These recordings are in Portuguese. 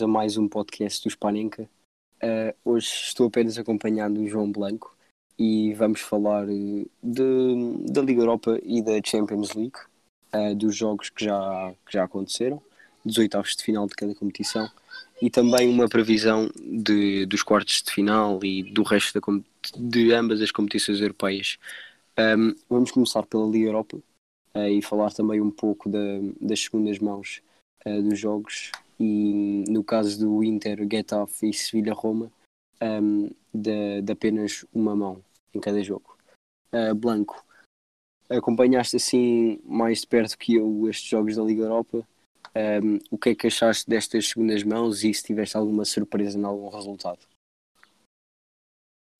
bem-vindos a mais um podcast do Spanenka. Uh, hoje estou apenas acompanhado do João Blanco e vamos falar uh, de, da Liga Europa e da Champions League, uh, dos jogos que já, que já aconteceram, dos oitavos de final de cada competição e também uma previsão de, dos quartos de final e do resto da, de ambas as competições europeias. Um, vamos começar pela Liga Europa uh, e falar também um pouco da- das segundas mãos dos jogos e no caso do Inter, Getafe e Sevilha-Roma um, de, de apenas uma mão em cada jogo. Uh, Blanco, acompanhaste assim mais de perto que eu estes jogos da Liga Europa. Um, o que é que achaste destas segundas mãos e se tiveste alguma surpresa em algum resultado?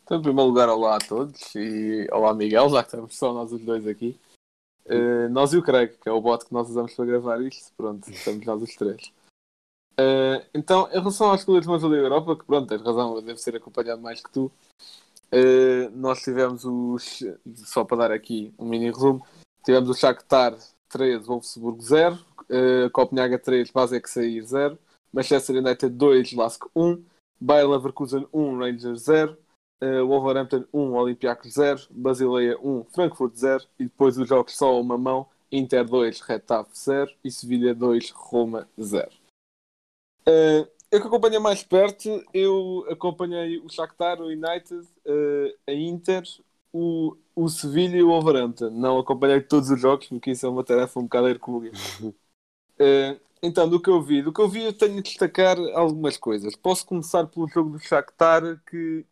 Então, em primeiro lugar, olá a todos e olá Miguel, já que estamos só nós os dois aqui. Eh, nós e o Craig, que é o bot que nós usamos para gravar isto, pronto, estamos nós os três. Eh, então, em relação às escolhas da Liga Europa, que pronto, tens razão, eu devo ser acompanhado mais que tu, eh, nós tivemos os, só para dar aqui um mini resumo, tivemos o Shakhtar 3, Wolfsburg 0, uh, Copenhaga 3, Basek sair 0, Manchester United 2, Lask 1, Bayer Leverkusen 1, Rangers 0, uh, Wolverhampton 1, Olympiacos 0, Basileia 1, Frankfurt 0 e depois os jogos só uma mão, Inter 2, Retafe 0 e Sevilha 2, Roma 0. Uh, eu que acompanhei mais perto, eu acompanhei o Shakhtar, o United, uh, a Inter, o, o Sevilha e o Wolverhampton. Não acompanhei todos os jogos, porque isso é uma tarefa um bocado hercúlea. Uh, então, do que eu vi, do que eu vi, eu tenho de destacar algumas coisas. Posso começar pelo jogo do Shakhtar, que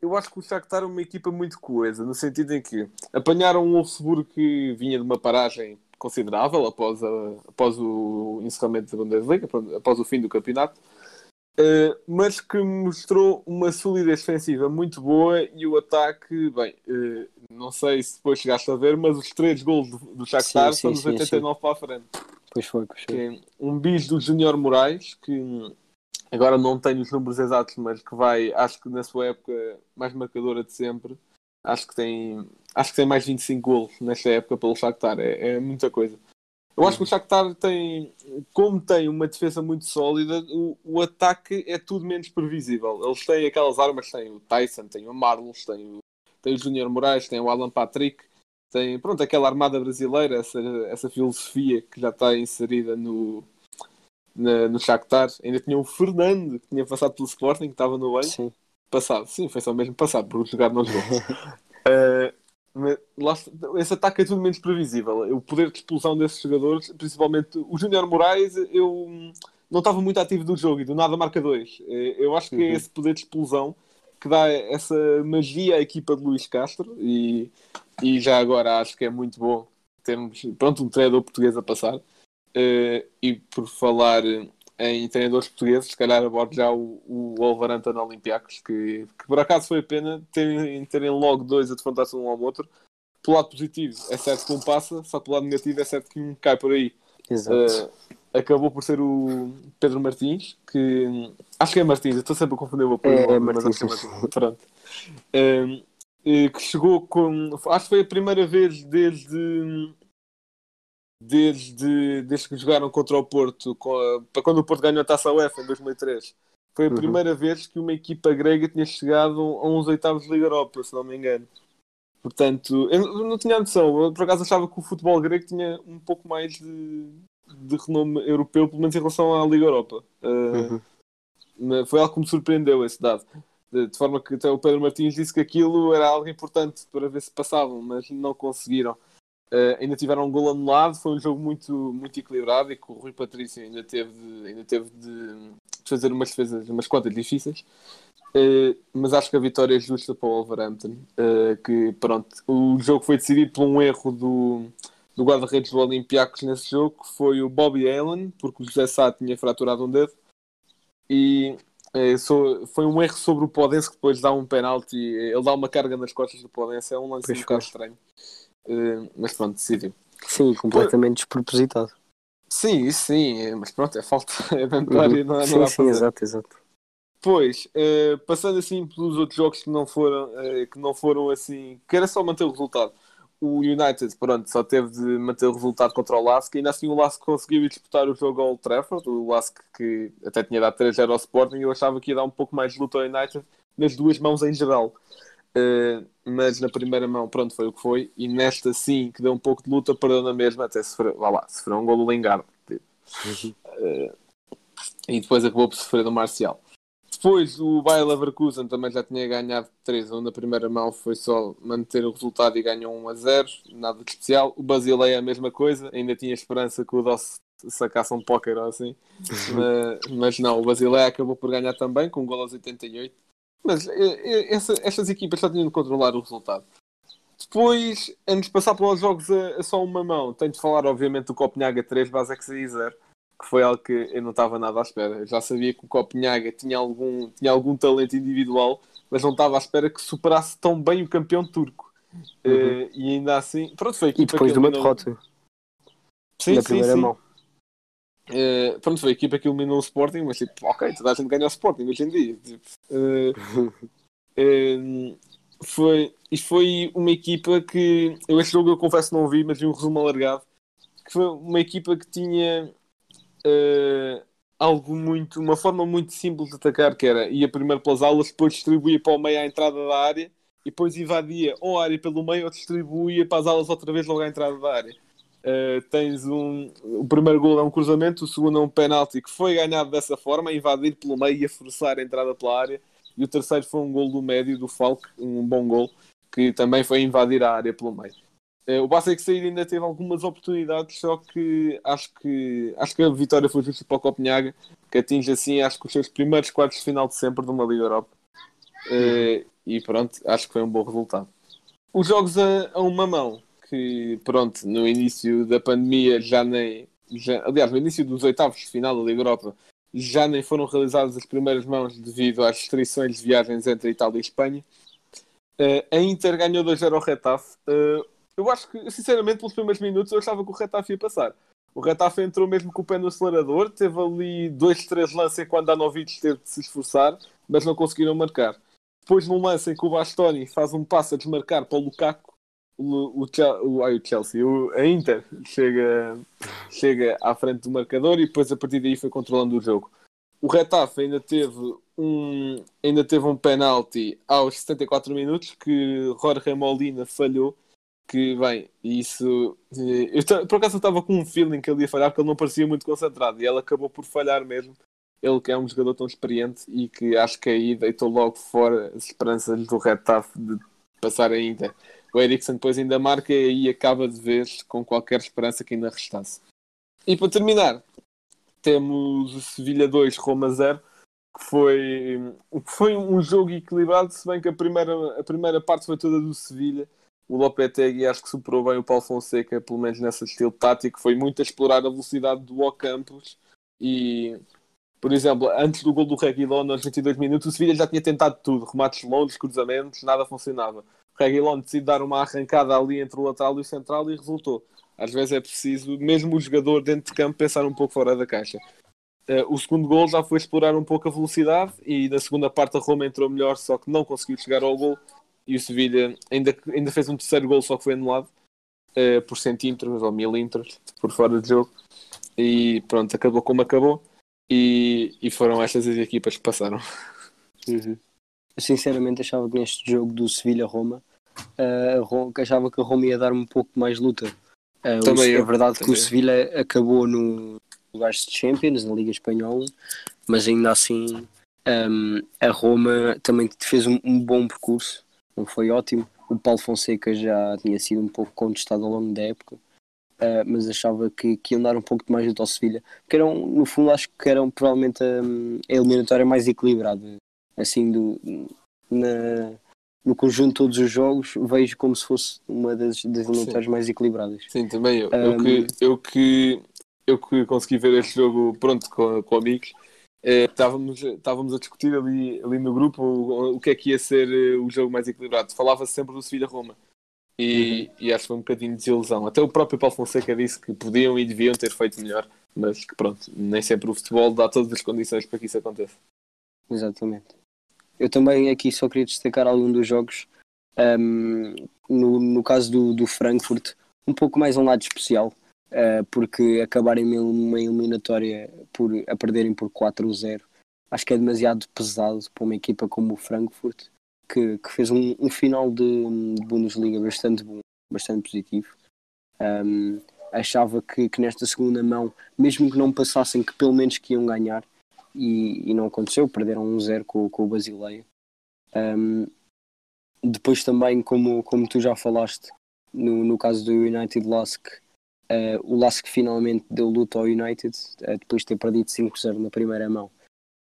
eu acho que o Shakhtar é uma equipa muito coesa, no sentido em que apanharam um Wolfsburg que vinha de uma paragem considerável após, a- após o encerramento da Bundesliga, após o fim do campeonato, eh, mas que mostrou uma solidez defensiva muito boa e o ataque, bem, eh, não sei se depois chegaste a ver, mas os três gols do, do Shakhtar Sim, são sim, dos sim, 89 para a frente Pois foi, pois foi. é um bis do Júnior Moraes, que agora não tenho os números exatos, mas que vai, acho que na sua época mais marcadora de sempre, acho que tem, acho que tem mais 25 golos nesta época pelo Shakhtar, é, é muita coisa. Eu acho que o Shakhtar tem, como tem uma defesa muito sólida, o, o ataque é tudo menos previsível. Eles têm aquelas armas, têm o Tyson, têm o Marlos, têm o, têm o Júnior Moraes, têm o Alan Patrick, tem pronto, aquela armada brasileira, essa, essa filosofia que já está inserida no, na- no Shakhtar. Ainda tinha o Fernando, que tinha passado pelo Sporting, que estava no banco. Sim. Passado, sim, foi só mesmo passado, porque jogar não jogou. Eh, mas esse ataque é tudo menos previsível. O poder de explosão desses jogadores, principalmente o Júnior Moraes, eu não estava muito ativo do jogo e do nada marca dois. Eh, Eu acho que é Uhum. esse poder de explosão que dá essa magia à equipa de Luís Castro e, e já agora acho que é muito bom termos pronto, um treinador português a passar. Eh, e por falar em treinadores portugueses, se calhar abordo já o, o Wolverhampton Olympiacos, que, que por acaso foi a pena terem, terem logo dois a defrontar-se um ao outro. Pelo lado positivo, é certo que um passa, só pelo lado negativo, é certo que um cai por aí. Exato. Eh, acabou por ser o Pedro Martins, que acho que é Martins, eu estou sempre a confundir o apoio, É, é mas acho que é Martins, Martins. Pronto. Eh, que chegou com. Acho que foi a primeira vez desde. Desde, desde que jogaram contra o Porto, para quando o Porto ganhou a taça UEFA em 2003. Foi a Uhum. primeira vez que uma equipa grega tinha chegado a uns oitavos de Liga Europa, se não me engano. Portanto, eu não- tinha noção. Eu, por acaso, achava que o futebol grego tinha um pouco mais de, de renome europeu, pelo menos em relação à Liga Europa. Uh, Uhum. Foi algo que me surpreendeu esse dado. De, de forma que até o Pedro Martins disse que aquilo era algo importante para ver se passavam, mas não conseguiram. Uh, ainda tiveram um gol anulado, foi um jogo muito, muito equilibrado e que o Rui Patrício ainda teve de, ainda teve de, fazer umas defesas, umas quantas difíceis. Uh, mas acho que a vitória é justa para o Wolverhampton. uh, que pronto, o jogo foi decidido por um erro do, do guarda-redes do Olympiacos nesse jogo, que foi o Bobby Allen, porque o José Sá tinha fraturado um dedo. E é, sou- foi um erro sobre o Podense que depois dá um penalti. Ele dá uma carga nas costas do Podense. É um lance Pois um bocado estranho. Eh, mas pronto, decidiu. Sim, completamente despropositado. Sim, sim, é- mas pronto, é falta. É ventório, não, não sim, dá sim, fazer. exato, exato. Depois, eh, passando assim pelos outros jogos que não foram, eh, que não foram assim, que era só manter o resultado. O United, pronto, só teve de manter o resultado contra o Lask, ainda assim o Lask conseguiu disputar o jogo ao Old Trafford, o Lask que até tinha dado 3-0 ao Sporting, eu achava que ia dar um pouco mais de luta ao United nas duas mãos em geral. Eh, mas na primeira mão, pronto, foi o que foi, e nesta sim, que deu um pouco de luta, perdeu na mesma, até sofreu, vá lá, sofreu um gol do Lingard. Eh, e depois acabou por sofrer do Marcial. Depois o Bayer Leverkusen também já tinha ganhado 3-1 na primeira mão, foi só manter o resultado e ganhou 1 a 0, nada de especial. O Basileia é a mesma coisa, ainda tinha esperança que o Doss sacasse um póquer ou assim, mas, mas não, o Basileia acabou por ganhar também com um gol aos 88. Mas eh, eh, essa, estas equipas só tinham de controlar o resultado. Depois, antes de passar pelos jogos a, a só uma mão, tenho de falar, obviamente, do Copenhaga 3, Basek 0, que foi algo que eu não estava nada à espera. Eu já sabia que o Copenhaga tinha algum, tinha algum talento individual, mas não estava à espera que superasse tão bem o campeão turco. Eh, e ainda assim, pronto, foi a E depois de uma derrota Sim, na sim, primeira sim. mão. Eh, pronto, foi a equipa que eliminou o Sporting, mas tipo, ok, toda a gente ganha o Sporting hoje em dia. Tipo, eh, foi, isto foi uma equipa que eu este jogo eu confesso não vi, mas vi um resumo alargado. Que foi uma equipa que tinha algo muito, uma forma muito simples de atacar, que era ia primeiro pelas aulas, depois distribuía para o meio à entrada da área e depois invadia ou a área pelo meio ou distribuía para as aulas outra vez logo à entrada da área. Uh, tens um. O primeiro gol é um cruzamento, o segundo é um penalti que foi ganhado dessa forma, a invadir pelo meio e a forçar a entrada pela área. E o terceiro foi um gol do médio, do Falk, um bom gol, que também foi invadir a área pelo meio. Uh, o Basek Sair ainda teve algumas oportunidades, só que acho que acho que a vitória foi justa para o Copenhaga, que atinge assim, acho que os seus primeiros quartos de final de sempre de uma Liga Europa. Uh, e pronto, acho que foi um bom resultado. Os jogos a, a uma mão, que pronto, no início da pandemia já nem. Já, aliás, no início dos oitavos de final da Liga Europa já nem foram realizadas as primeiras mãos devido às restrições de viagens entre Itália e Espanha. Uh, a Inter ganhou 2-0 ao Retafe. Uh, eu acho que, sinceramente, pelos primeiros minutos eu achava que o Retafe ia passar. O Retafe entrou mesmo com o pé no acelerador, teve ali dois, três lances enquanto Danovic teve de se esforçar, mas não conseguiram marcar. Depois, num lance em que o Bastoni faz um passo a desmarcar para o Lukaku, o, o, o, o Chelsea, o, a Inter chega, chega à frente do marcador e depois a partir daí foi controlando o jogo. O Retafe ainda teve um, ainda teve um penalti aos 74 minutos que Jorge Molina falhou. Que bem, isso eh, eu, por acaso eu estava com um feeling que ele ia falhar porque ele não parecia muito concentrado e ele acabou por falhar mesmo. Ele que é um jogador tão experiente e que acho que aí deitou logo fora as esperanças do Retafe de passar a Inter. O Eriksen depois ainda marca e acaba de vez com qualquer esperança que ainda restasse. E para terminar, temos o Sevilha 2, Roma 0, que foi, foi um jogo equilibrado, se bem que a primeira, a primeira parte foi toda do Sevilha. O Lopetegui acho que superou bem o Paulo Fonseca, pelo menos nesse estilo tático, foi muito a explorar a velocidade do Ocampos e por exemplo, antes do gol do Reguilon, aos 22 minutos, o Sevilha já tinha tentado tudo, remates longos, cruzamentos, nada funcionava. O Reguilon decide dar uma arrancada ali entre o lateral e o central e resultou. Às vezes é preciso, mesmo o jogador dentro de campo, pensar um pouco fora da caixa. Eh, o segundo gol já foi explorar um pouco a velocidade e na segunda parte a Roma entrou melhor, só que não conseguiu chegar ao gol. E o Sevilha ainda, ainda fez um terceiro gol, só que foi anulado eh, por centímetros ou milímetros por fora de jogo. E pronto, acabou como acabou. E, e foram estas as equipas que passaram. Eu sinceramente achava que neste jogo do Sevilha-Roma, uh, a que achava que a Roma ia dar um pouco mais luta. Uh, o Também Se- eu, é verdade que também o eu. Sevilha acabou no lugares de Champions, na Liga Espanhola, mas ainda assim um, a Roma também fez um, um bom percurso, não foi ótimo. O Paulo Fonseca já tinha sido um pouco contestado ao longo da época, uh, mas achava que, que iam dar um pouco de mais luta ao Sevilha, porque eram, no fundo, acho que eram provavelmente um, a eliminatória mais equilibrada assim do, na, no conjunto de todos os jogos vejo como se fosse uma das, das eliminatórias mais equilibradas Sim, também eu. Eu, Um, que, eu, que, eu que consegui ver este jogo pronto com, com amigos. eh, estávamos, estávamos a discutir ali, ali no grupo o, o que é que ia ser eh, o jogo mais equilibrado. Falava-se sempre do Sevilha-Roma. E, e acho que foi um bocadinho de desilusão. Até o próprio Paulo Fonseca disse que podiam e deviam ter feito melhor, mas que pronto, nem sempre o futebol dá todas as condições para que isso aconteça. Exatamente. Eu também aqui só queria destacar algum dos jogos. Um, no, no caso do, do Frankfurt, um pouco mais um lado especial, uh, porque acabarem uma eliminatória por, a perderem por 4-0, acho que é demasiado pesado para uma equipa como o Frankfurt, que, que fez um, um final de, de, Bundesliga bastante bom, bastante positivo. Um, achava que, que nesta segunda mão, mesmo que não passassem, que pelo menos que iam ganhar, e, e não aconteceu, perderam um 0 com, com o Basileia. Um, depois também, como, como tu já falaste, no, no caso do United Lask, uh, o Lask finalmente deu luta ao United, uh, depois de ter perdido 5-0 na primeira mão.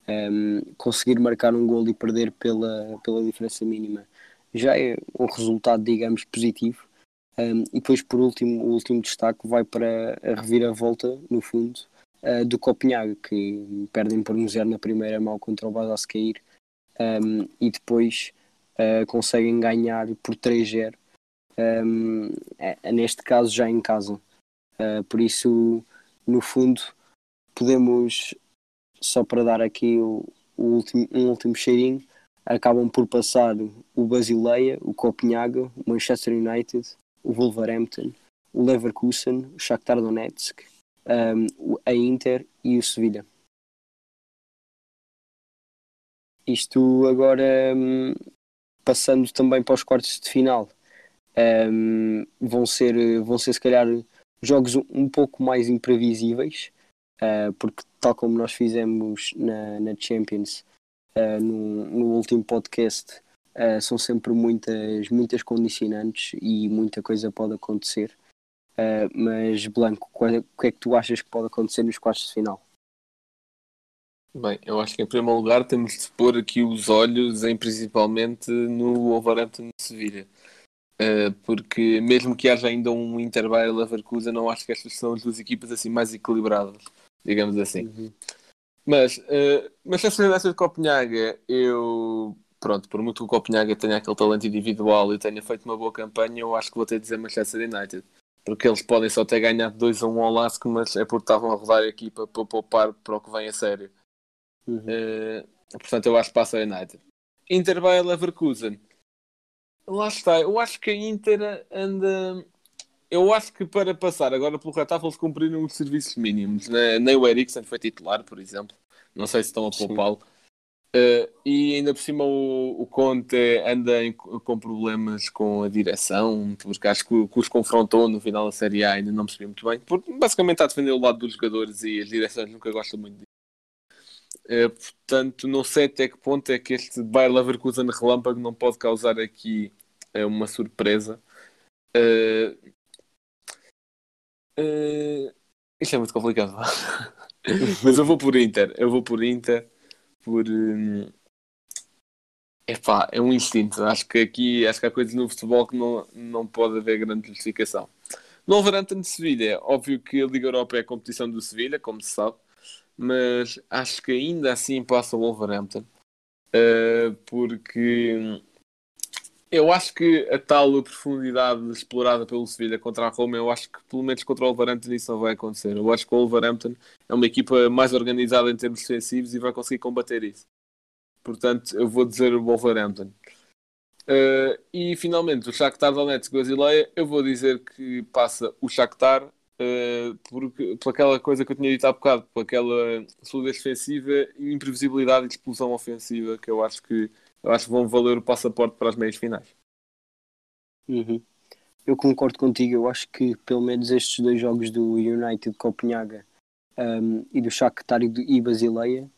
Um, conseguir marcar um gol e perder pela, pela diferença mínima já é um resultado, digamos, positivo. Um, e depois, por último, o último destaque vai para a reviravolta, no fundo, uh, do Copenhague, que perdem por um zero na primeira mão contra o Basascair um, e depois uh, conseguem ganhar por 3-0, um, é, neste caso já em casa. Uh, por isso, no fundo, podemos, só para dar aqui o, o último, um último cheirinho, acabam por passar o Basileia, o Copenhague, o Manchester United, o Wolverhampton, o Leverkusen, o Shakhtar Donetsk, um, a Inter e o Sevilha. Isto agora um, passando também para os quartos de final um, vão ser vão ser se calhar jogos um pouco mais imprevisíveis uh, porque tal como nós fizemos na, na Champions uh, no, no último podcast uh, são sempre muitas muitas condicionantes e muita coisa pode acontecer Uh, mas, Blanco, é, o que é que tu achas que pode acontecer nos quartos de final? Bem, eu acho que em primeiro lugar temos de pôr aqui os olhos em principalmente no Wolverhampton de Sevilha. Uh, porque mesmo que haja ainda um Inter Bayer Leverkusen, não acho que estas são as duas equipas assim mais equilibradas, digamos assim. Uhum. Mas, uh, mas se dessa de Copenhaga, eu pronto, por muito que o Copenhaga tenha aquele talento individual e tenha feito uma boa campanha, eu acho que vou ter de dizer Manchester United porque eles podem só ter ganhado 2 a 1 um ao Lask, mas é porque estavam a rodar a equipa para poupar para o que vem a sério. Uhum. Uh, portanto, eu acho que passa a United. Inter vai a Leverkusen. Lá está, eu acho que a Inter anda. Eu acho que para passar agora pelo se cumpriram os serviços mínimos. Né? Nem o Eriksen foi titular, por exemplo. Não sei se estão a poupá-lo. Uh, e ainda por cima o, o Conte anda em, com problemas com a direção, porque acho que, que, os confrontou no final da Série A ainda não percebi muito bem, porque basicamente está a defender o lado dos jogadores e as direções nunca gostam muito disso. Uh, portanto, não sei até que ponto é que este Bayer Leverkusen relâmpago não pode causar aqui uh, uma surpresa. isto é muito complicado. Mas eu vou por Inter. Eu vou por Inter por. Hum, epá, é um instinto. Acho que aqui acho que há coisas no futebol que não, não pode haver grande justificação. No Wolverhampton de Sevilha, óbvio que a Liga Europa é a competição do Sevilha, como se sabe, mas acho que ainda assim passa o Wolverhampton. Uh, porque eu acho que a tal profundidade explorada pelo Sevilha contra a Roma, eu acho que pelo menos contra o Wolverhampton isso não vai acontecer. Eu acho que o Wolverhampton é uma equipa mais organizada em termos defensivos e vai conseguir combater isso. Portanto, eu vou dizer o Wolverhampton. Uh, e finalmente, o Shakhtar Donetsk Basileia, eu vou dizer que passa o Shakhtar uh, porque, por aquela coisa que eu tinha dito há bocado, por aquela solidez defensiva imprevisibilidade e explosão ofensiva que eu acho que eu acho que vão valer o passaporte para as meias finais. Uhum. Eu concordo contigo, eu acho que pelo menos estes dois jogos do United Copenhaga um, e do Shakhtar e, Basileia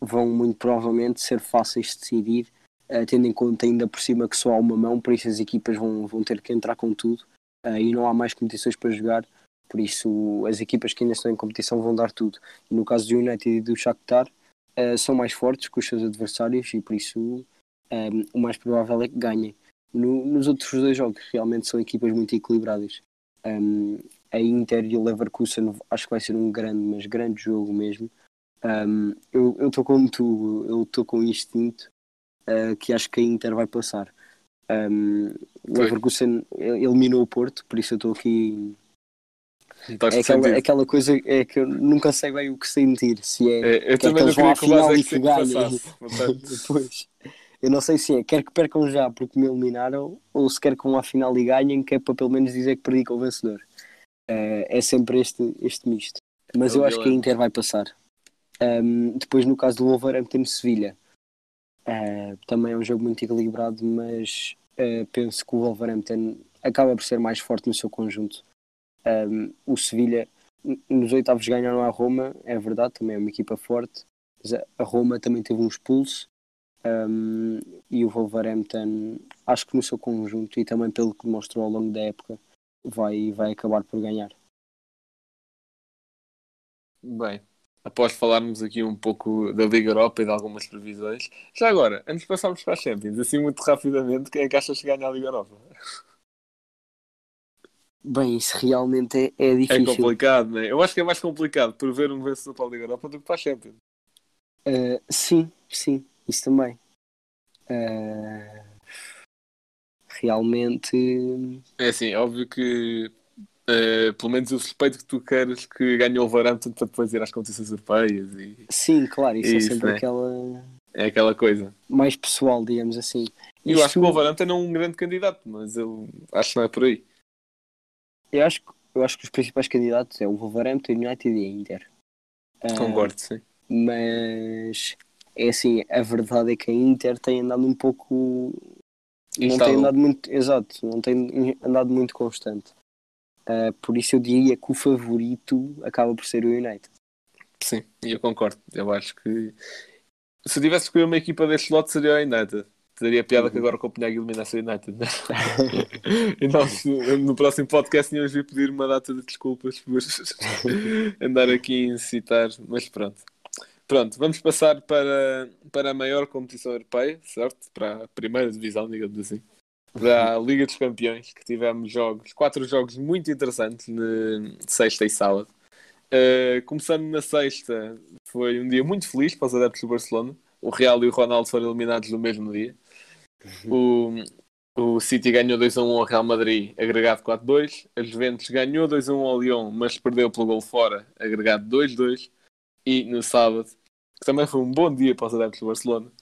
vão muito provavelmente ser fáceis de decidir, uh, tendo em conta ainda por cima que só há uma mão, por isso as equipas vão, vão ter que entrar com tudo uh, e não há mais competições para jogar, por isso as equipas que ainda estão em competição vão dar tudo. E no caso do United e do Shakhtar, uh, são mais fortes que os seus adversários e por isso um, o mais provável é que ganhem. No, nos outros dois jogos, realmente são equipas muito equilibradas. Um, a Inter e o Leverkusen acho que vai ser um grande, mas grande jogo mesmo. Um, eu estou como tu, eu estou com o instinto uh, que acho que a Inter vai passar. Um, o. Leverkusen eliminou o Porto, por isso eu estou aqui. Estás É aquela, sentido. aquela coisa é que eu nunca sei bem o que sentir. Se é, É, eu quer também que não queria que o Vasco final é e que que ganhem. Depois, eu não sei se é quer que percam já porque me eliminaram ou se quer que vão à final e ganhem, que é para pelo menos dizer que perdi com o vencedor. Eh, é sempre este, este misto. Mas É o eu acho que a. Inter vai passar. Ahm, depois, no caso do Wolverhampton Sevilha, eh, também é um jogo muito equilibrado, mas eh, penso que o Wolverhampton acaba por ser mais forte no seu conjunto. Ahm, o Sevilha, nos oitavos ganharam a Roma, é verdade, também é uma equipa forte. Mas a- Roma também teve um expulso. Um, e o Wolverhampton, acho que no seu conjunto e também pelo que demonstrou ao longo da época, vai, vai acabar por ganhar. Bem, após falarmos aqui um pouco da Liga Europa e de algumas previsões, já agora, antes de passarmos para a Champions, assim muito rapidamente, quem é que achas que ganha a Liga Europa? Bem, isso realmente é, é É difícil. complicado, não é? Eu acho que é mais complicado prever um vencedor para a Liga Europa do que para a Champions. Uh, sim, sim, isso também. Uh, realmente, É assim, é óbvio que eh, pelo menos eu suspeito que tu queres que ganhe o Wolverhampton para depois ir às competições europeias e sim, claro, isso, Isso, é sempre né? aquela é aquela coisa. mais pessoal, digamos assim. Eu Isto- acho que o Wolverhampton é um grande candidato, mas eu acho que não é por aí. Eu acho, que- eu acho que os principais candidatos é o Wolverhampton, United e a Inter. Uh, Concordo, sim. mas é assim, a verdade é que a Inter tem andado um pouco não tem andado muito exato, não tem andado muito constante. Ah, por isso eu diria que o favorito acaba por ser o United. Sim, eu concordo. Eu acho que se eu tivesse que escolher uma equipa deste lote seria a United. Teria piada que agora o Copenhague eliminasse o United. né? no próximo podcast íamos vir pedir uma data de desculpas por andar aqui a incitar, mas pronto. Pronto, vamos passar para, para a maior competição europeia, certo? Para a primeira divisão, digamos assim. Para a Liga dos Campeões, que tivemos jogos, quatro jogos muito interessantes, de sexta e sábado. Uh, começando na sexta, foi um dia muito feliz para os adeptos do Barcelona. O Real e o Ronaldo foram eliminados no mesmo dia. O, o City ganhou 2-1 ao Real Madrid, agregado 4-2. A Juventus ganhou 2-1 ao Lyon, mas perdeu pelo gol fora, agregado 2-2. E no sábado, que também foi um bom dia para os adeptos do Barcelona,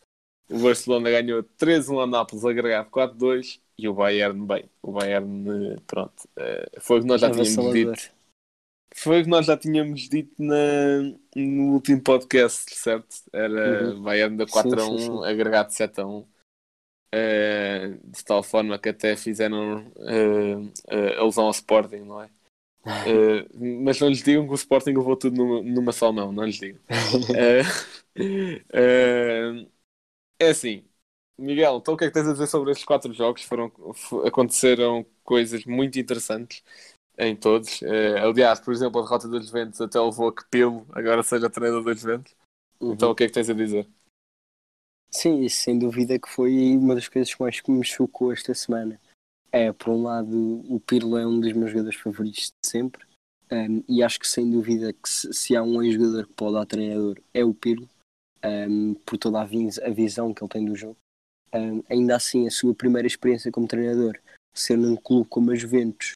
o Barcelona ganhou 3-1 ao Nápoles, agregado 4-2. E o Bayern, bem, o Bayern, pronto, eh, foi o que nós já tínhamos dito. Foi o que nós já tínhamos dito na, no último podcast, certo? Era Uhum. Bayern da Sim, 4 a sim, 1, sim. agregado 7 a 1. Eh, de tal forma que até fizeram eh, eh, alusão ao Sporting, não é? Mas não lhes digam que o Sporting levou tudo numa, numa só mão, não lhes digam. Eh, é assim, Miguel, então o que é que tens a dizer sobre estes quatro jogos? Foram, aconteceram coisas muito interessantes em todos. Eh, aliás, por exemplo, a derrota dos Juventus até levou a que Pelo agora seja treinador dos Juventus. Uhum. Então o que é que tens a dizer? Sim, sem dúvida que foi uma das coisas que mais me chocou esta semana. É, por um lado, o Pirlo é um dos meus jogadores favoritos de sempre. Um, e acho que sem dúvida que se, se há um ex-jogador que pode dar treinador é o Pirlo, um, por toda a, vis- a visão que ele tem do jogo. Um, ainda assim, a sua primeira experiência como treinador, ser num clube como a Juventus,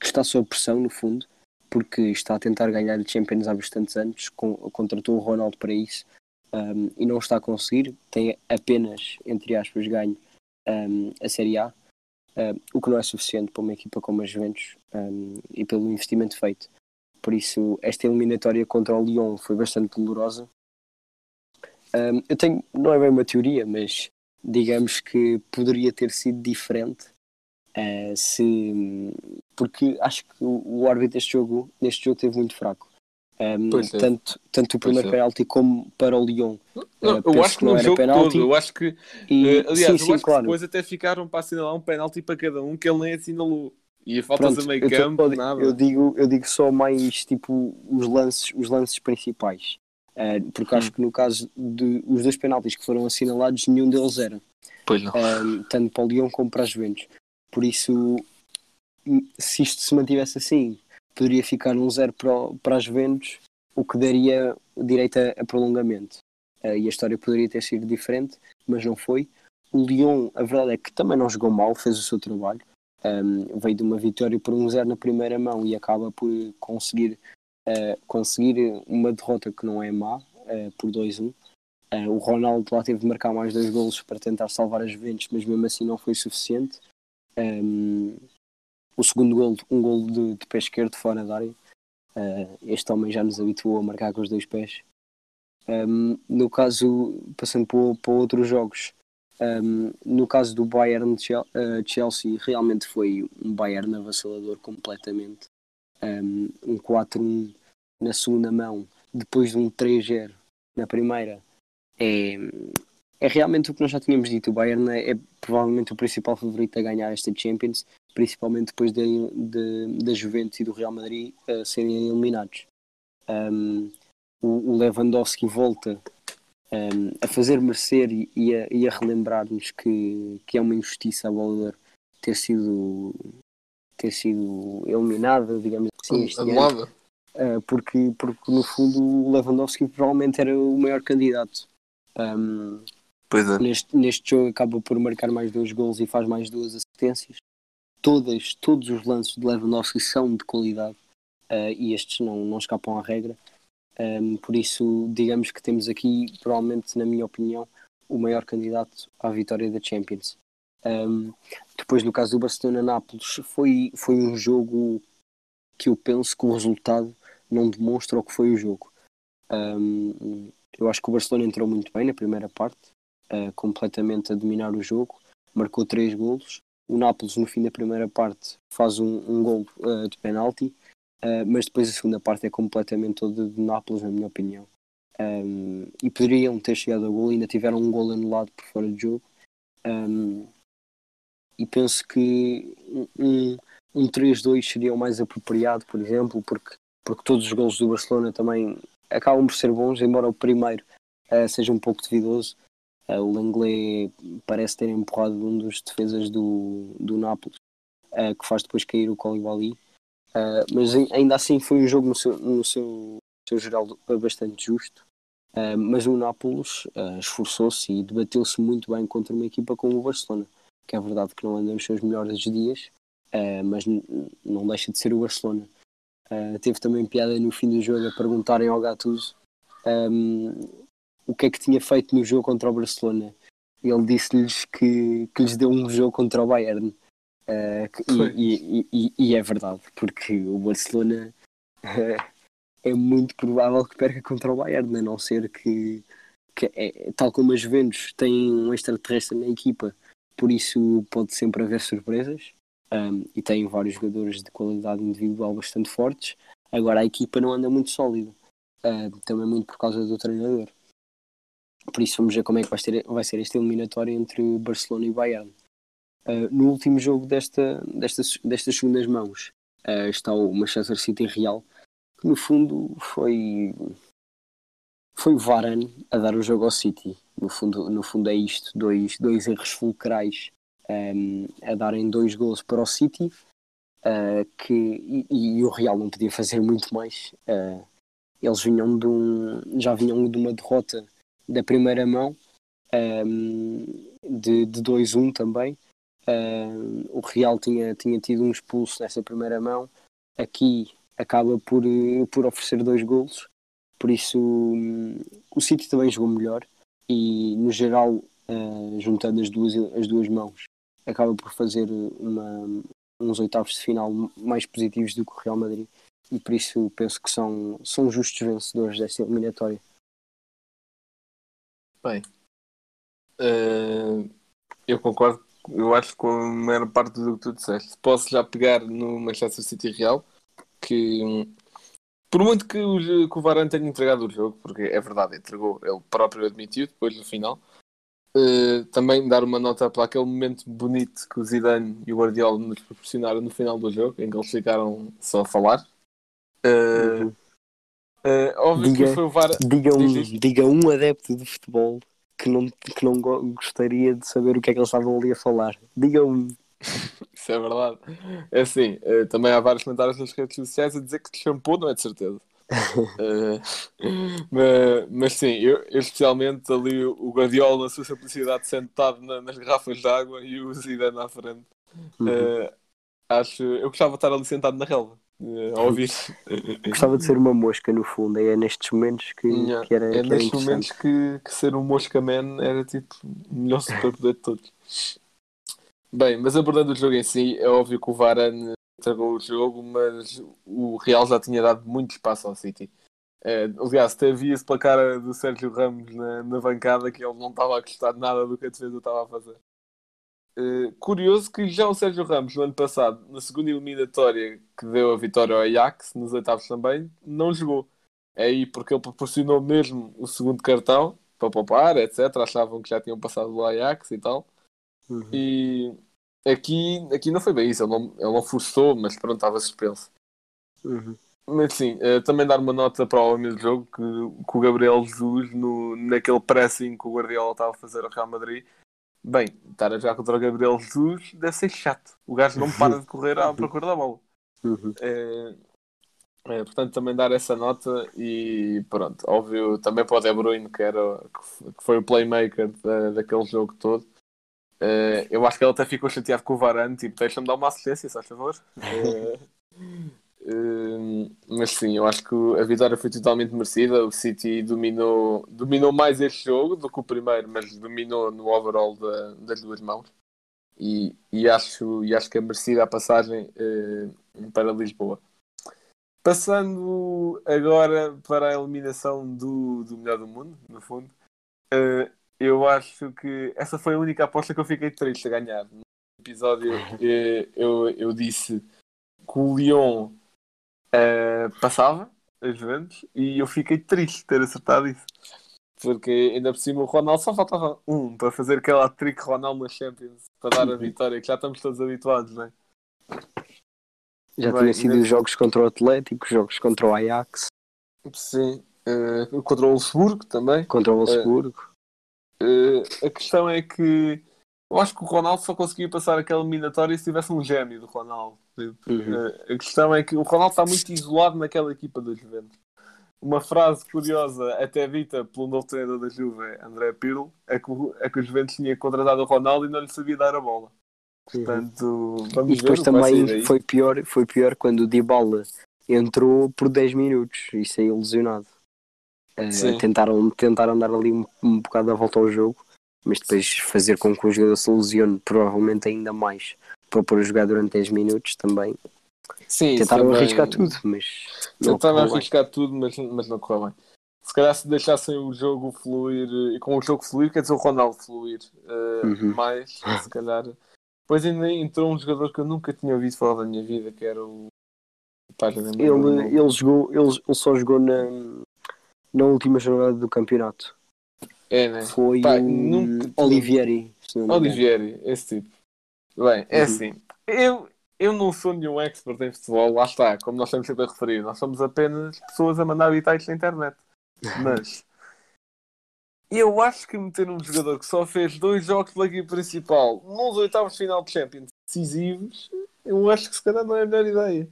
que está sob pressão no fundo, porque está a tentar ganhar o Champions há bastantes anos, com, contratou o Ronaldo para isso, um, e não está a conseguir, tem apenas, entre aspas, ganho um, a Série A, um, o que não é suficiente para uma equipa como a Juventus e pelo investimento feito. Por isso, esta eliminatória contra o Lyon foi bastante dolorosa. Eu tenho, não é bem uma teoria, mas digamos que poderia ter sido diferente uh, se porque acho que o, árbitro deste jogo, neste jogo teve muito fraco. Um, é. tanto, tanto o primeiro é. penalti como para o Lyon. Não, Eh, eu acho que não no era penalti. todo, eu acho que E, Eh, aliás, sim, sim, claro. que depois até ficaram para assinalar um penalti para cada um que ele nem assinalou. E a faltas Pronto, a meio tô- campo, eu, nada. eu digo, eu digo só mais tipo os lances, os lances principais. Eh, porque Hum. acho que no caso de os dois penaltis que foram assinalados, nenhum deles era. Pois não. um, tanto para o Lyon como para as Juventus. Por isso, m- se isto se mantivesse assim, poderia ficar um zero para, o- para as Juventus, o que daria direito a, a prolongamento. Uh, e a história poderia ter sido diferente, mas não foi. O Lyon, a verdade é que também não jogou mal, fez o seu trabalho. Um, veio de uma vitória por 1-0 na primeira mão e acaba por conseguir, uh, conseguir uma derrota que não é má, uh, por 2-1. Uh, o Ronaldo lá teve de marcar mais dois golos para tentar salvar as Juventus, mas mesmo assim não foi suficiente. Um, o segundo gol, um gol de, de pé esquerdo fora da área. Uh, este homem já nos habituou a marcar com os dois pés. Um, no caso, passando para, para outros jogos, um, no caso do Bayern Chelsea, realmente foi um Bayern avassalador completamente. Um, um 4-1 na segunda mão, depois de um 3-0 na primeira. É, é realmente o que nós já tínhamos dito. O Bayern é, é provavelmente o principal favorito a ganhar esta Champions, principalmente depois da de, de, de, Juventus e do Real Madrid uh, serem eliminados. Um, o, o, Lewandowski volta um, a fazer merecer e, e a, e a relembrar-nos que, que é uma injustiça a bola ter sido ter sido eliminada, digamos assim, este ano, uh, porque, porque no fundo o Lewandowski provavelmente era o maior candidato. Um, Pois é. Neste, neste jogo acaba por marcar mais dois gols e faz mais duas assistências. Todas, todos os lances de Lewandowski são de qualidade uh, e estes não, não escapam à regra. Um, por isso, digamos que temos aqui, provavelmente, na minha opinião, o maior candidato à vitória da Champions. Um, depois, no caso do Barcelona-Nápoles, foi, foi um jogo que eu penso que o resultado não demonstra o que foi o jogo. Um, eu acho que o Barcelona entrou muito bem na primeira parte, uh, completamente a dominar o jogo, marcou três golos. O Nápoles, no fim da primeira parte, faz um, um gol uh, de penalti, uh, mas depois a segunda parte é completamente toda de Nápoles, na minha opinião. Um, e poderiam ter chegado ao gol, ainda tiveram um gol anulado por fora de jogo. Um, e penso que um, um 3-2 seria o mais apropriado, por exemplo, porque, porque todos os gols do Barcelona também acabam por ser bons, embora o primeiro uh, seja um pouco duvidoso. Uh, o Langley parece ter empurrado um dos defesas do, do Nápoles, uh, que faz depois cair o Koulibaly. Uh, mas ainda assim foi um jogo no seu, no seu, seu geral bastante justo. mas o Nápoles esforçou-se e debateu-se muito bem contra uma equipa como o Barcelona, que é verdade que não anda nos seus melhores dias, mas não deixa de ser o Barcelona. teve também piada no fim do jogo a perguntarem ao Gattuso um, o que é que tinha feito no jogo contra o Barcelona. Ele disse-lhes que, que lhes deu um jogo contra o Bayern. Uh, que, e, e, e, e, é verdade, porque o Barcelona uh, é muito provável que perca contra o Bayern, a não ser que, que é, tal como as Juventus tem um extraterrestre na equipa, por isso pode sempre haver surpresas. Um, e tem vários jogadores de qualidade individual bastante fortes. Agora a equipa não anda muito sólida, uh, também muito por causa do treinador. Por isso vamos ver como é que vai ser, vai ser esta eliminatória entre Barcelona e Bayern. Uh, no último jogo desta, destas, destas segundas mãos uh, está o Manchester City Real, que no fundo foi foi o Varane a dar o jogo ao City. No fundo, no fundo é isto, dois, dois erros fulcrais um, a darem dois gols para o City uh, que, e, e, o Real não podia fazer muito mais. eles vinham de um, já vinham de uma derrota da primeira mão, um, de, de 2-1 também. Um, o Real tinha, tinha tido um expulso nessa primeira mão, aqui acaba por, por oferecer dois golos, por isso um, o City também jogou melhor e no geral, uh, juntando as duas, as duas mãos, acaba por fazer uma, uns oitavos de final mais positivos do que o Real Madrid e por isso penso que são, são justos vencedores desta eliminatória. Bem, uh, eu concordo, eu acho com a maior parte do que tu disseste. Posso já pegar no Manchester City Real, que por muito que o, que o Varane tenha entregado o jogo, porque é verdade, entregou, ele próprio admitiu depois no final. Uh, também dar uma nota para aquele momento bonito que o Zidane e o Guardiola nos proporcionaram no final do jogo, em que eles ficaram só a falar. Uh, uhum. Uh, óbvio diga, que foi o VAR. Diga um, diga um adepto de futebol que não, que não gostaria de saber o que é que eles estavam ali a falar. Diga um. Isso é verdade. É assim, uh, também há vários comentários nas redes sociais a dizer que shampoo não é de certeza. Eh, mas, mas sim, eu, eu especialmente ali o Guardiola na sua simplicidade sentado na- nas garrafas de água e o Zidane à frente. Uhum. Eh, acho, eu gostava de estar ali sentado na relva eh, a ouvir. Gostava de ser uma mosca no fundo, é nestes momentos que, Yeah, que era, é que era nestes interessante. momentos que, que ser um Mosca Man era tipo o melhor superpoder de todos. Bem, mas abordando o jogo em si, é óbvio que o Varane entregou o jogo, mas o Real já tinha dado muito espaço ao City. Eh, aliás, até via-se pela cara do Sérgio Ramos na, na bancada que ele não estava a gostar de nada do que a defesa estava a fazer. Eh, curioso que já o Sérgio Ramos, no ano passado, na segunda eliminatória que deu a vitória ao Ajax, nos oitavos também, não jogou. É aí porque ele proporcionou mesmo o segundo cartão para poupar, etc. Achavam que já tinham passado o Ajax e tal. Uhum. E aqui, aqui não foi bem isso, ele não, ele não forçou, mas pronto, estava suspenso. Uhum. Mas sim, eh, também dar uma nota para o homem do jogo que, que o Gabriel Jesus, no, naquele pressing que o Guardiola estava a fazer ao Real Madrid, bem, estar a jogar contra o Gabriel Jesus deve ser chato. O gajo não para de correr à procura da bola. Uhum. É, é, portanto, também dar essa nota e pronto, óbvio, também para o De Bruyne, que, era, que foi o playmaker da- daquele jogo todo. É, eu acho que ele até ficou chateado com o Varane, tipo, deixa-me dar uma assistência, se faz favor. É, mas sim, eu acho que a vitória foi totalmente merecida. O City dominou, dominou mais este jogo do que o primeiro, mas dominou no overall da- das duas mãos. E, e, acho, e acho que é merecida a passagem eh, para Lisboa. Passando agora para a eliminação do, do melhor do mundo, no fundo, eh, eu acho que essa foi a única aposta que eu fiquei triste a ganhar. No episódio eh, eu, eu disse que o Lyon eh, passava as Juventus e eu fiquei triste de ter acertado isso. Porque ainda por cima o Ronaldo só faltava um para fazer aquela trick Ronaldo na Champions para dar a vitória, que já estamos todos habituados, não é? Já Bem, tinha sido os jogos contra o Atlético, jogos contra o Ajax, Sim. eh, contra o Wolfsburgo também. contra o Wolfsburgo. Eh, a questão é que eu acho que o Ronaldo só conseguia passar aquela eliminatória se tivesse um gêmeo do Ronaldo. Tipo, Uhum. eh, a questão é que o Ronaldo está muito isolado naquela equipa da Juventus. Uma frase curiosa, até dita pelo novo treinador da Juve, André Pirlo, é que, o, é que o Juventus tinha contratado o Ronaldo e não lhe sabia dar a bola. Portanto, vamos E depois ver também foi pior, foi pior quando o Dybala entrou por 10 minutos e saiu lesionado. Sim. tentaram, tentaram dar ali um, um bocado a volta ao jogo, mas depois fazer com que o jogador se lesione provavelmente ainda mais para pôr a jogar durante 10 minutos também. Sim, Tentaram também- arriscar tudo, mas não Tentaram arriscar tudo, mas, mas não correu bem. Se calhar se deixassem o jogo fluir, eh, e com o jogo fluir, quer dizer o Ronaldo fluir eh, Uhum. mais, se calhar. Depois ainda entrou um jogador que eu nunca tinha ouvido falar da minha vida, que era o. Pá, Ele, ele, jogou, ele, ele só jogou na, na última jornada do campeonato. É, né? Foi Pá, o nunca Olivieri. Olivieri, esse tipo. Bem, é Uhum. assim. Eu, eu não sou nenhum expert em futebol, lá está, como nós estamos sempre a referir. Nós somos apenas pessoas a mandar bitites na internet. Mas eu acho que meter um jogador que só fez dois jogos pela equipe principal nos oitavos de final de Champions decisivos, eu acho que se calhar não é a melhor ideia.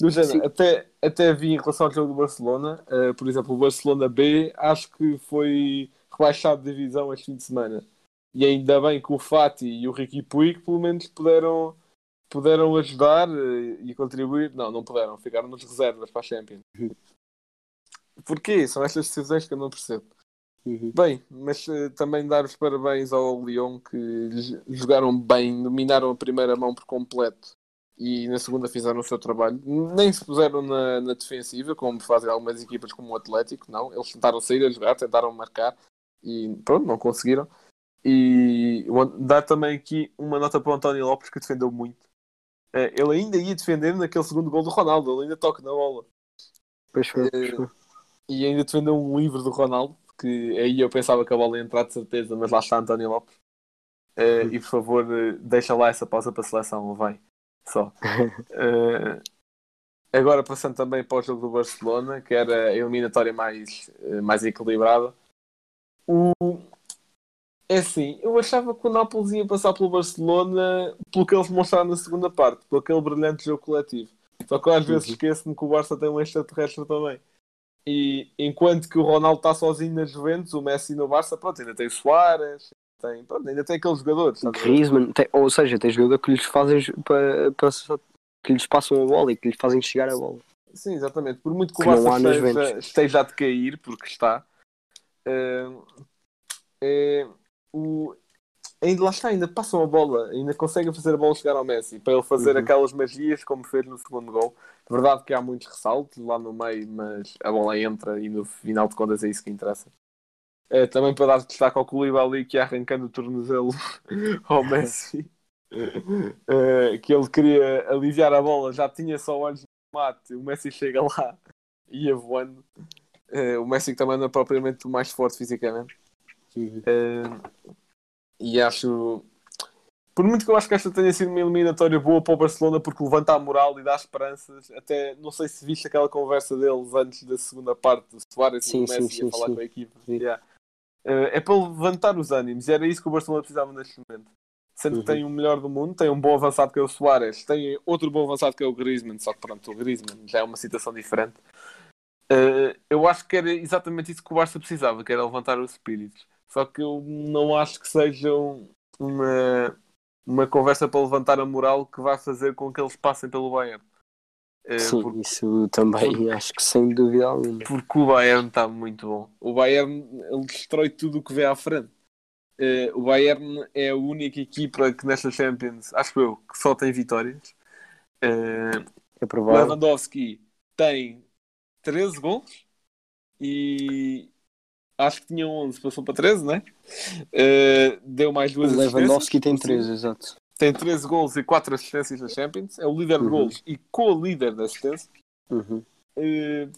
Do Sim. género, até, até vi em relação ao jogo do Barcelona, eh, por exemplo, o Barcelona B, acho que foi rebaixado de divisão este fim de semana. E ainda bem que o Fati e o Ricky Puig pelo menos puderam, puderam ajudar eh, e contribuir. Não, não puderam, ficaram nas reservas para a Champions. Porquê? São estas decisões que eu não percebo. Uhum. Bem, mas eh, também dar os parabéns ao Lyon que jogaram bem, dominaram a primeira mão por completo e na segunda fizeram o seu trabalho. Nem se puseram na, na defensiva, como fazem algumas equipas como o Atlético, não. Eles tentaram sair a jogar, tentaram marcar e pronto, não conseguiram. E dar também aqui uma nota para o António Lopes que defendeu muito. Eh, Ele ainda ia defender naquele segundo gol do Ronaldo, ele ainda toca na bola Pois foi, pois Eh, foi. e ainda defendeu um livro do Ronaldo, que aí eu pensava que a bola ia entrar de certeza, mas lá está António Lopes. Eh, e por favor, eh, deixa lá essa pausa para a seleção, vai. Só. Agora passando também para o jogo do Barcelona, que era a eliminatória mais, eh, mais equilibrada. O... É assim, eu achava que o Nápoles ia passar pelo Barcelona pelo que eles mostraram na segunda parte, por aquele brilhante jogo coletivo. Só que eu às vezes Uhum. esqueço-me que o Barça tem um extraterrestre também. E enquanto que o Ronaldo está sozinho na Juventus, o Messi no Barça, pronto, ainda tem o Soares, tem, pronto, ainda tem aqueles jogadores. Griezmann, tem- ou seja, tem jogador que lhes fazem para, para- que lhes passam a bola e que lhes fazem chegar a bola. Sim, exatamente. Por muito que o Que não Barça nas esteja, esteja a decair, porque está, é, o, ainda lá está, ainda passam a bola, ainda conseguem fazer a bola chegar ao Messi para ele fazer Uhum. aquelas magias como fez no segundo gol. De verdade que há muitos ressaltos lá no meio, mas a bola entra e no final de contas é isso que interessa. Eh, também para dar destaque ao Koulibaly que ia arrancando o tornozelo ao Messi. Eh, que ele queria aliviar a bola, já tinha só olhos no mate, o Messi chega lá e ia voando. Eh, o Messi que também não é propriamente o mais forte fisicamente. Eh, e acho. Por muito que eu acho que esta tenha sido uma eliminatória boa para o Barcelona porque levanta a moral e dá esperanças. Até não sei se viste aquela conversa deles antes da segunda parte do Soares Sim, e do Messi sim, a falar sim, com a equipa. Sim. Yeah. Eh, é para levantar os ânimos e era isso que o Barcelona precisava neste momento. Sendo que Uhum. tem o melhor do mundo, tem um bom avançado que é o Soares, tem outro bom avançado que é o Griezmann, só que pronto, o Griezmann já é uma situação diferente. Eh, eu acho que era exatamente isso que o Barça precisava, que era levantar os espíritos. Só que eu não acho que seja um- uma, uma conversa para levantar a moral que vai fazer com que eles passem pelo Bayern. Eh, Sim, porque, isso também acho que sem dúvida alguma. porque o Bayern está muito bom. O Bayern ele destrói tudo o que vê à frente. Eh, o Bayern é a única equipa que nesta Champions, acho eu, que só tem vitórias. Eh, É provável. Lewandowski tem 13 gols e acho que tinha 11, passou para 13, né? Eh, deu mais duas O Lewandowski tem 3, exato. Tem 13 gols e 4 assistências na Champions. É o líder de Uhum. gols e co-líder da assistência. Uhum. Eh,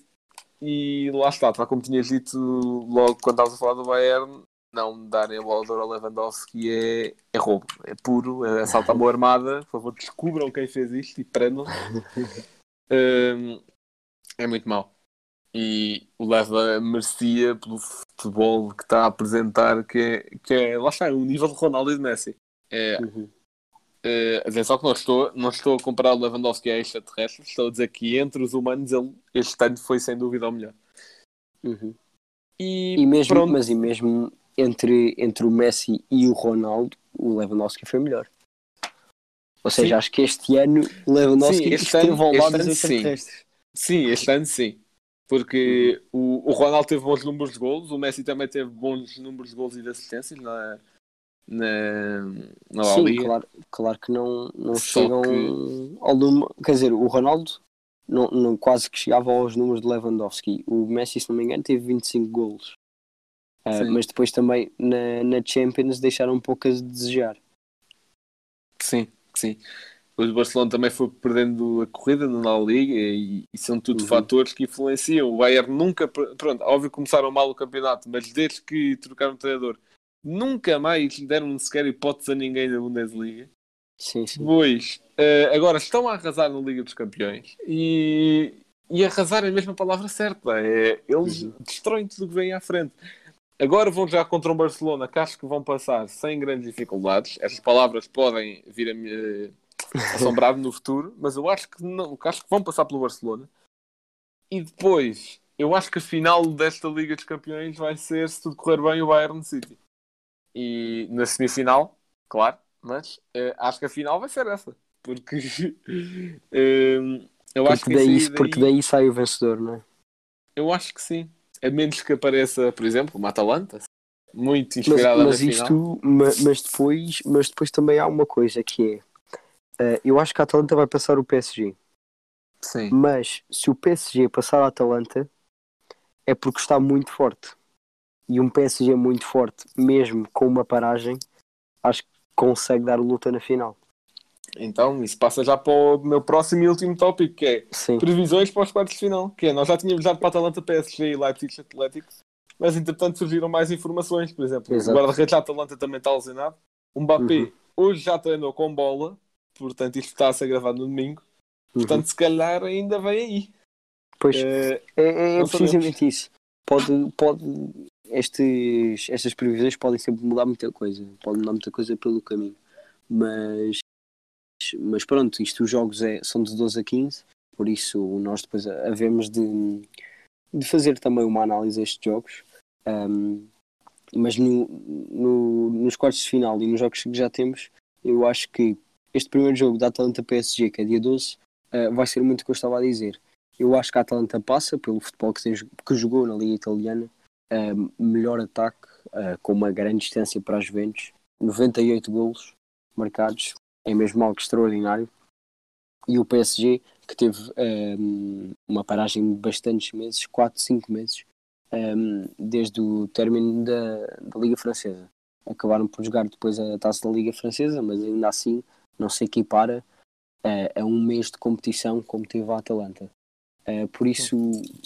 e lá está, tal como tinhas dito logo quando estavas a falar do Bayern, não darem a bola de ao Lewandowski é, é roubo, é puro, é assalto à mão armada. Por favor, descubram quem fez isto e prendam. Eh, é muito mau. E o Leva merecia pelo futebol que está a apresentar, que é, que é lá está, o nível de Ronaldo e de Messi. É, Uhum. eh, atenção que não estou, não estou a comparar o Lewandowski a extraterrestre, estou a dizer que entre os humanos ele este ano foi sem dúvida o melhor. Uhum. E, E mesmo, pronto, mas e mesmo entre, entre o Messi e o Ronaldo, o Lewandowski foi melhor. Ou seja, Sim. acho que este ano o Lewandowski Sim, este esteve ano- ao lado dos sim. extraterrestres. sim, este ano sim. Porque o, o Ronaldo teve bons números de golos, o Messi também teve bons números de golos e de assistências na, na, na La Sim, Liga. claro, claro que não, não Só chegam que- ao número. Quer dizer, o Ronaldo não, não, quase que chegava aos números de Lewandowski. O Messi, se não me engano, teve 25 golos. Ah, Sim. mas depois também na, na Champions deixaram um pouco a desejar. Sim, sim. O Barcelona também foi perdendo a corrida na Liga e, e são tudo Uhum. fatores que influenciam. O Bayern nunca, pronto, óbvio que começaram mal o campeonato, mas desde que trocaram o treinador, nunca mais deram sequer hipótese a ninguém da Bundesliga. Sim, sim. Depois, eh, agora estão a arrasar na Liga dos Campeões e, e arrasar é a mesma palavra certa. É, eles Uhum. destroem tudo o que vem à frente. Agora vão já contra um Barcelona que acho que vão passar sem grandes dificuldades. Estas palavras podem vir a me assombrar no futuro, mas eu acho que não, que acho que vão passar pelo Barcelona. E depois, eu acho que a final desta Liga dos Campeões vai ser, se tudo correr bem, o Bayern City. E na semifinal, claro, mas eh, acho que a final vai ser essa. Porque eh, eu acho Porque que a daí, sair porque daí sai o vencedor, não é? eu acho que sim. A menos que apareça, por exemplo, uma Atalanta, muito Mas, inspirada mas na isto, final. ma- mas, depois, mas depois também há uma coisa que é eh, eu acho que a Atalanta vai passar o PSG. Sim. Mas se o PSG passar a Atalanta é porque está muito forte. E um PSG muito forte, mesmo com uma paragem, acho que consegue dar luta na final. Então, isso passa já para o meu próximo e último tópico, que é Sim. previsões para os quartos de final. Que é, nós já tínhamos dado para a Atalanta, PSG e Leipzig Atlético, mas entretanto surgiram mais informações. Por exemplo, Exato. o guarda-redes da Atalanta também está lesionado. O Mbappé Uhum. hoje já treinou com bola, portanto isto está a ser gravado no domingo. Uhum. Portanto, se calhar ainda vem aí. Pois Eh, é, é- é precisamente isso. Pode, pode, estes, estas previsões podem sempre mudar muita coisa. Pode mudar muita coisa pelo caminho. Mas, mas pronto, isto os jogos é, são de 12 a 15, por isso nós depois havemos de, de fazer também uma análise a estes jogos. Um, mas no, no, nos quartos de final e nos jogos que já temos, eu acho que este primeiro jogo da Atalanta PSG, que é dia 12, uh, vai ser muito o que eu estava a dizer. Eu acho que a Atalanta passa pelo futebol que, tem, que jogou na Liga Italiana, uh, melhor ataque, uh, com uma grande distância para as Juventus, 98 golos marcados, é mesmo algo extraordinário. E o PSG, que teve um, uma paragem de bastantes meses, 4, 5 meses, um, desde o término da, da Liga Francesa. Acabaram por jogar depois a taça da Liga Francesa, mas ainda assim não se equipara uh, a um mês de competição como teve a Atalanta. Uh, por isso,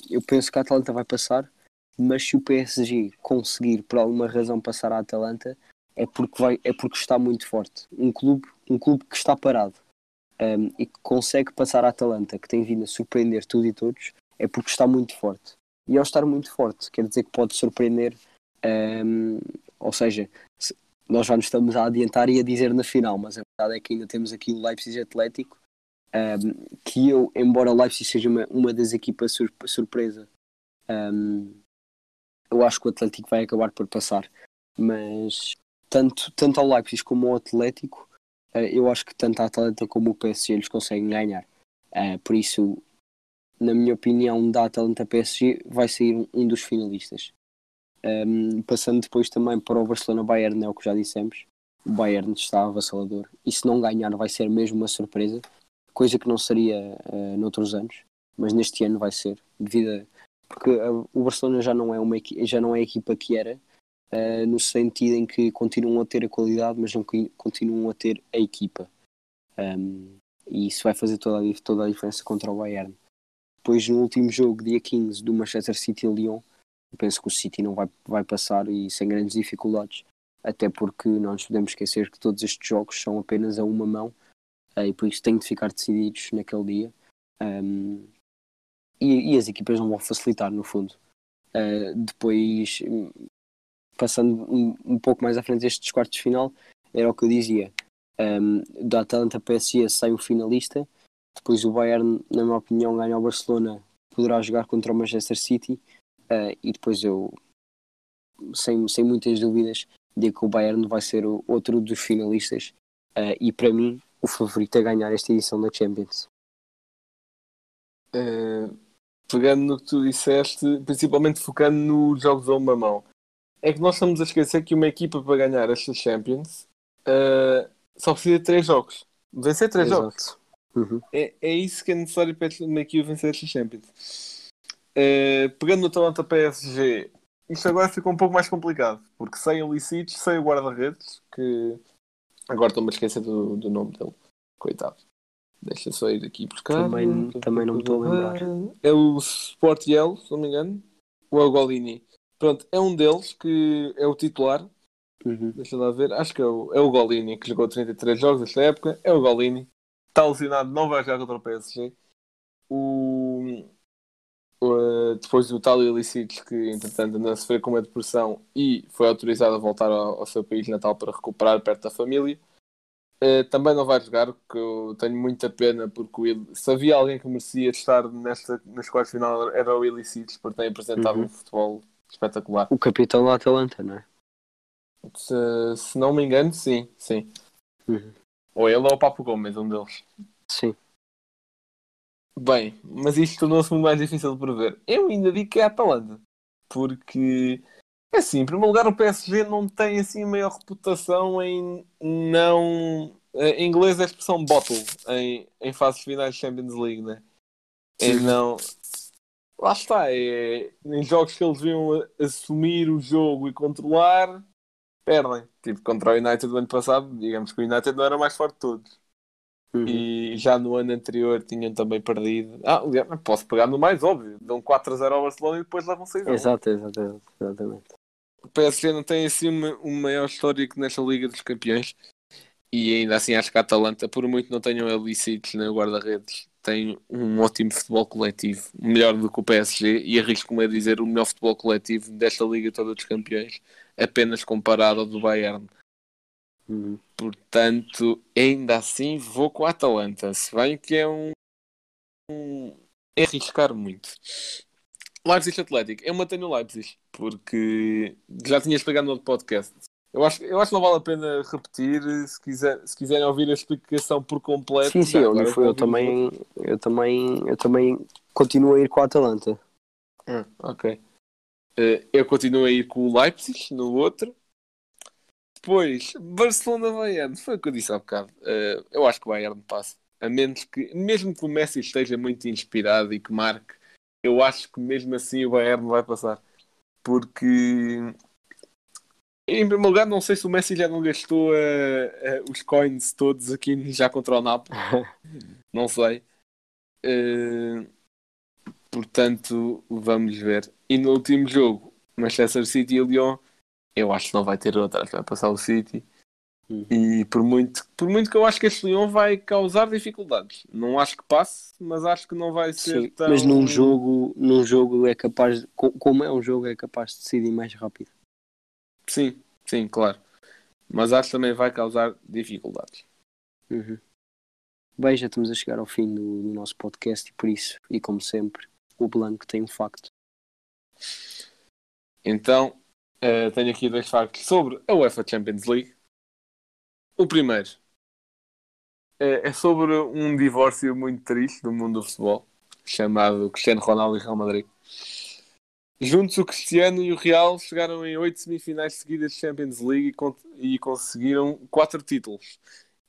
eu penso que a Atalanta vai passar, mas se o PSG conseguir por alguma razão passar a Atalanta, é porque, vai, é porque está muito forte. Um clube, um clube que está parado um, e que consegue passar a Atalanta, que tem vindo a surpreender tudo e todos, é porque está muito forte. E ao estar muito forte, quer dizer que pode surpreender, um, ou seja, nós já nos estamos a adiantar e a dizer na final, mas a verdade é que ainda temos aqui o Leipzig Atlético, um, que eu, embora o Leipzig seja uma, uma das equipas sur surpresa, um, eu acho que o Atlético vai acabar por passar. Mas tanto, tanto ao Leipzig como ao Atlético, uh, eu acho que tanto a Atlanta como o PSG eles conseguem ganhar. Uh, por isso, na minha opinião, da Atalanta PSG vai sair um, um dos finalistas. Um, passando depois também para o Barcelona Bayern, é o que já dissemos. O Bayern está avassalador e se não ganhar vai ser mesmo uma surpresa, coisa que não seria uh, noutros anos, mas neste ano vai ser, devido a, porque o Barcelona já não é uma já não é a equipa que era, uh, no sentido em que continuam a ter a qualidade, mas não continuam a ter a equipa. Um, e isso vai fazer toda a, toda a diferença contra o Bayern. Depois, no último jogo, dia 15, do Manchester City e Lyon, penso que o City não vai, vai passar e sem grandes dificuldades, até porque não nos podemos esquecer que todos estes jogos são apenas a uma mão uh, e por isso têm de ficar decididos naquele dia. Um, e, e, as equipas não vão facilitar, no fundo. Uh, depois, passando um, um, pouco mais à frente destes quartos de final, era o que eu dizia. Um, da Atalanta PSG sai o finalista, depois o Bayern, na minha opinião, ganha o Barcelona, poderá jogar contra o Manchester City Uh, e depois eu, sem, sem muitas dúvidas, digo que o Bayern vai ser o, outro dos finalistas uh, e para mim o favorito a ganhar esta edição da Champions. Uh, pegando no que tu disseste, principalmente focando nos jogos a uma mão, é que nós estamos a esquecer que uma equipa para ganhar esta Champions só precisa de três jogos. Vencer três Exato. jogos. Uhum. É, é isso que é necessário para uma equipa vencer esta Champions. Uh, pegando no Atalanta PSG, isto agora ficou um pouco mais complicado, porque sem o Licites, sem o guarda-redes, que agora estou-me a esquecer do, do nome dele, coitado. Deixa só ir aqui buscar. Também, também não me estou a lembrar. É o Sportiel, se não me engano, ou é o Golini. Pronto, é um deles que é o titular. Uhum. Deixa lá ver, acho que é o, é o Golini, que jogou 33 jogos nesta época. É o Golini, está alucinado, não vai jogar contra o PSG. O, Uh, depois do tal Ilicites, que entretanto andou a sofrer com uma depressão e foi autorizado a voltar ao, ao seu país natal para recuperar perto da família. Uh, também não vai jogar, que eu tenho muita pena, porque Il... se havia alguém que merecia estar nesta, nas quartas final era o Ilicites, porque tem apresentado Uhum. um futebol espetacular. O capitão da Atalanta, não é? Se, se não me engano, sim, sim. Uhum. Ou ele ou o Papo Gomes, um deles. Sim. Bem, mas isto tornou-se muito mais difícil de prever. Eu ainda digo que é a Atalanta. Porque, é assim, em primeiro lugar, o PSG não tem assim a maior reputação em não. Em inglês é a expressão bottle em, em fases finais de Champions League, né? Em Sim. não. Lá está, é, em jogos que eles deviam assumir o jogo e controlar, perdem. Tipo, contra o United do ano passado, digamos que o United não era mais forte de todos. Uhum. E já no ano anterior tinham também perdido. Ah, posso pegar no mais óbvio. Dão 4 a 0 ao Barcelona e depois levam 6 a 1. Exato, exato, exatamente. O PSG não tem assim uma, um maior histórico nesta Liga dos Campeões. E ainda assim acho que a Atalanta, por muito não tenham ilícitos na guarda-redes, tem um ótimo futebol coletivo. Melhor do que o PSG. E arrisco-me a dizer o melhor futebol coletivo desta Liga toda dos Campeões. Apenas comparado ao do Bayern. Uhum. Portanto, ainda assim vou com a Atalanta. Se bem que é um, um é arriscar muito. Leipzig Atlético. Eu mantenho o Leipzig, porque já tinha explicado no outro podcast. Eu acho, eu acho que não vale a pena repetir se, quiser, se quiserem ouvir a explicação por completo. Sim, sim, eu, eu, ouvir. também, eu, também, eu também continuo a ir com a Atalanta. Ah, ok. Eh, eu continuo a ir com o Leipzig no outro. Depois, Barcelona-Bayern. Foi o que eu disse há bocado. Eh, eu acho que o Bayern passa. A menos que, mesmo que o Messi esteja muito inspirado e que marque, eu acho que mesmo assim o Bayern vai passar. Porque, em primeiro lugar, não sei se o Messi já não gastou eh, eh, os coins todos aqui já contra o Napoli. não sei. Portanto, vamos ver. E no último jogo, Manchester City e Lyon, eu acho que não vai ter outra, acho que vai passar o City. Uhum. E por muito, por muito que eu acho que este Lyon vai causar dificuldades. Não acho que passe, mas acho que não vai ser Sim, tão... Mas num jogo, num jogo é capaz, co- como é um jogo, é capaz de decidir mais rápido. Sim, sim, claro. Mas acho que também vai causar dificuldades. Uhum. Bem, já estamos a chegar ao fim do, do nosso podcast e por isso, e como sempre, o Blanco tem um facto. Então, eh, tenho aqui dois factos sobre a UEFA Champions League. O primeiro eh, é sobre um divórcio muito triste do mundo do futebol, chamado Cristiano Ronaldo e Real Madrid. Juntos, o Cristiano e o Real chegaram em oito semifinais seguidas de Champions League e, e conseguiram quatro títulos.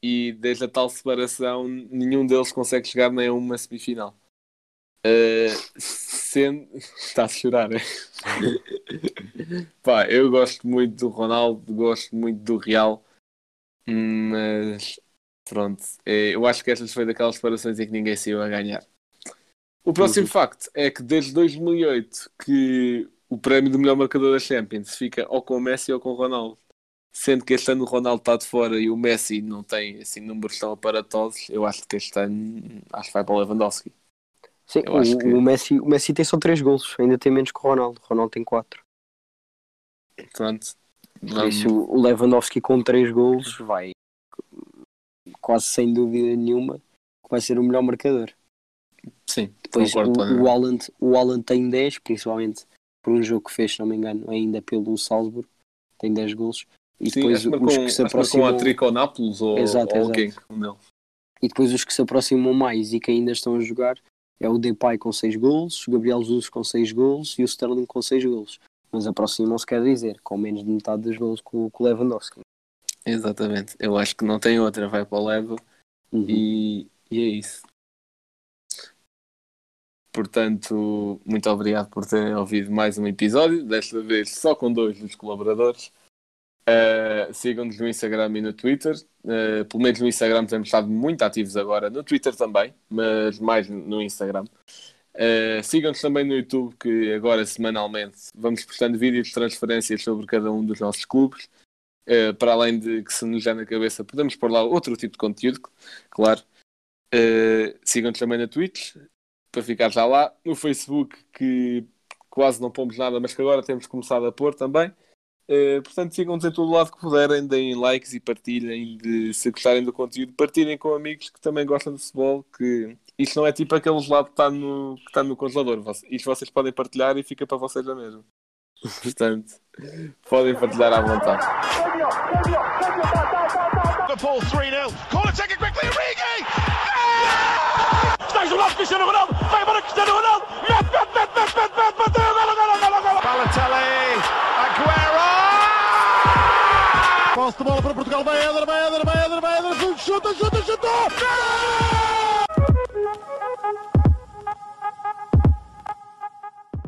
E desde a tal separação, nenhum deles consegue chegar nem a uma semifinal. Eh, sendo... Está a chorar, é? Pá, eu gosto muito do Ronaldo, gosto muito do Real, mas pronto, eh, eu acho que estas foi daquelas separações em que ninguém saiu a ganhar. O próximo Uhum. facto é que desde 2008 que o prémio do melhor marcador da Champions fica ou com o Messi ou com o Ronaldo. Sendo que este ano o Ronaldo está de fora e o Messi não tem assim números tão aparatosos, eu acho que este ano acho que vai para o Lewandowski. Sim, Eu o, que- o Messi, o Messi tem só 3 golos, ainda tem menos que o Ronaldo. O Ronaldo tem 4. Pronto. Por Vamos- isso, o Lewandowski com 3 golos vai quase sem dúvida nenhuma vai ser o melhor marcador. Sim, Depois o, o, Haaland, o tem 10, principalmente por um jogo que fez, se não me engano, ainda pelo Salzburg, tem 10 golos. E Sim, depois os marcou, que se aproximam, a Trico ou Nápoles ou, Exato, ou exato. um deles. e depois os que se aproximam mais e que ainda estão a jogar é o Depay com 6 golos, o Gabriel Jesus com 6 golos e o Sterling com 6 golos. Mas aproximam-se, quer dizer, com menos de metade dos golos com, o Lewandowski. Exatamente. Eu acho que não tem outra, vai para o Leva Uhum. e, e é isso. Portanto, muito obrigado por terem ouvido mais um episódio, desta vez só com dois dos colaboradores. Uh, Sigam-nos no Instagram e no Twitter. Uh, pelo menos no Instagram temos estado muito ativos agora, no Twitter também, mas mais no Instagram. Uh, Sigam-nos também no YouTube, que agora semanalmente vamos postando vídeos de transferências sobre cada um dos nossos clubes. Uh, para além de que se nos der na cabeça, podemos pôr lá outro tipo de conteúdo, claro. Uh, Sigam-nos também na Twitch, para ficar já lá. No Facebook, que quase não pomos nada, mas que agora temos começado a pôr também. Uh, portanto, sigam-nos em todo lado que puderem, deem likes e partilhem. De, se gostarem do conteúdo, partilhem com amigos que também gostam de futebol. Que isto não é tipo aquele gelado que está no, que está no congelador. Isto vocês podem partilhar e fica para vocês a mesmo. Portanto, podem partilhar à vontade. Liverpool 3-0. Corner taken quickly, Origi! Está jogado Cristiano Ronaldo. Vai Cristiano Ronaldo. Balotelli, Aguero! Posse de bola para Portugal, vai Éder, vai Éder, vai Éder, vai Éder, chuta, chuta, chuta!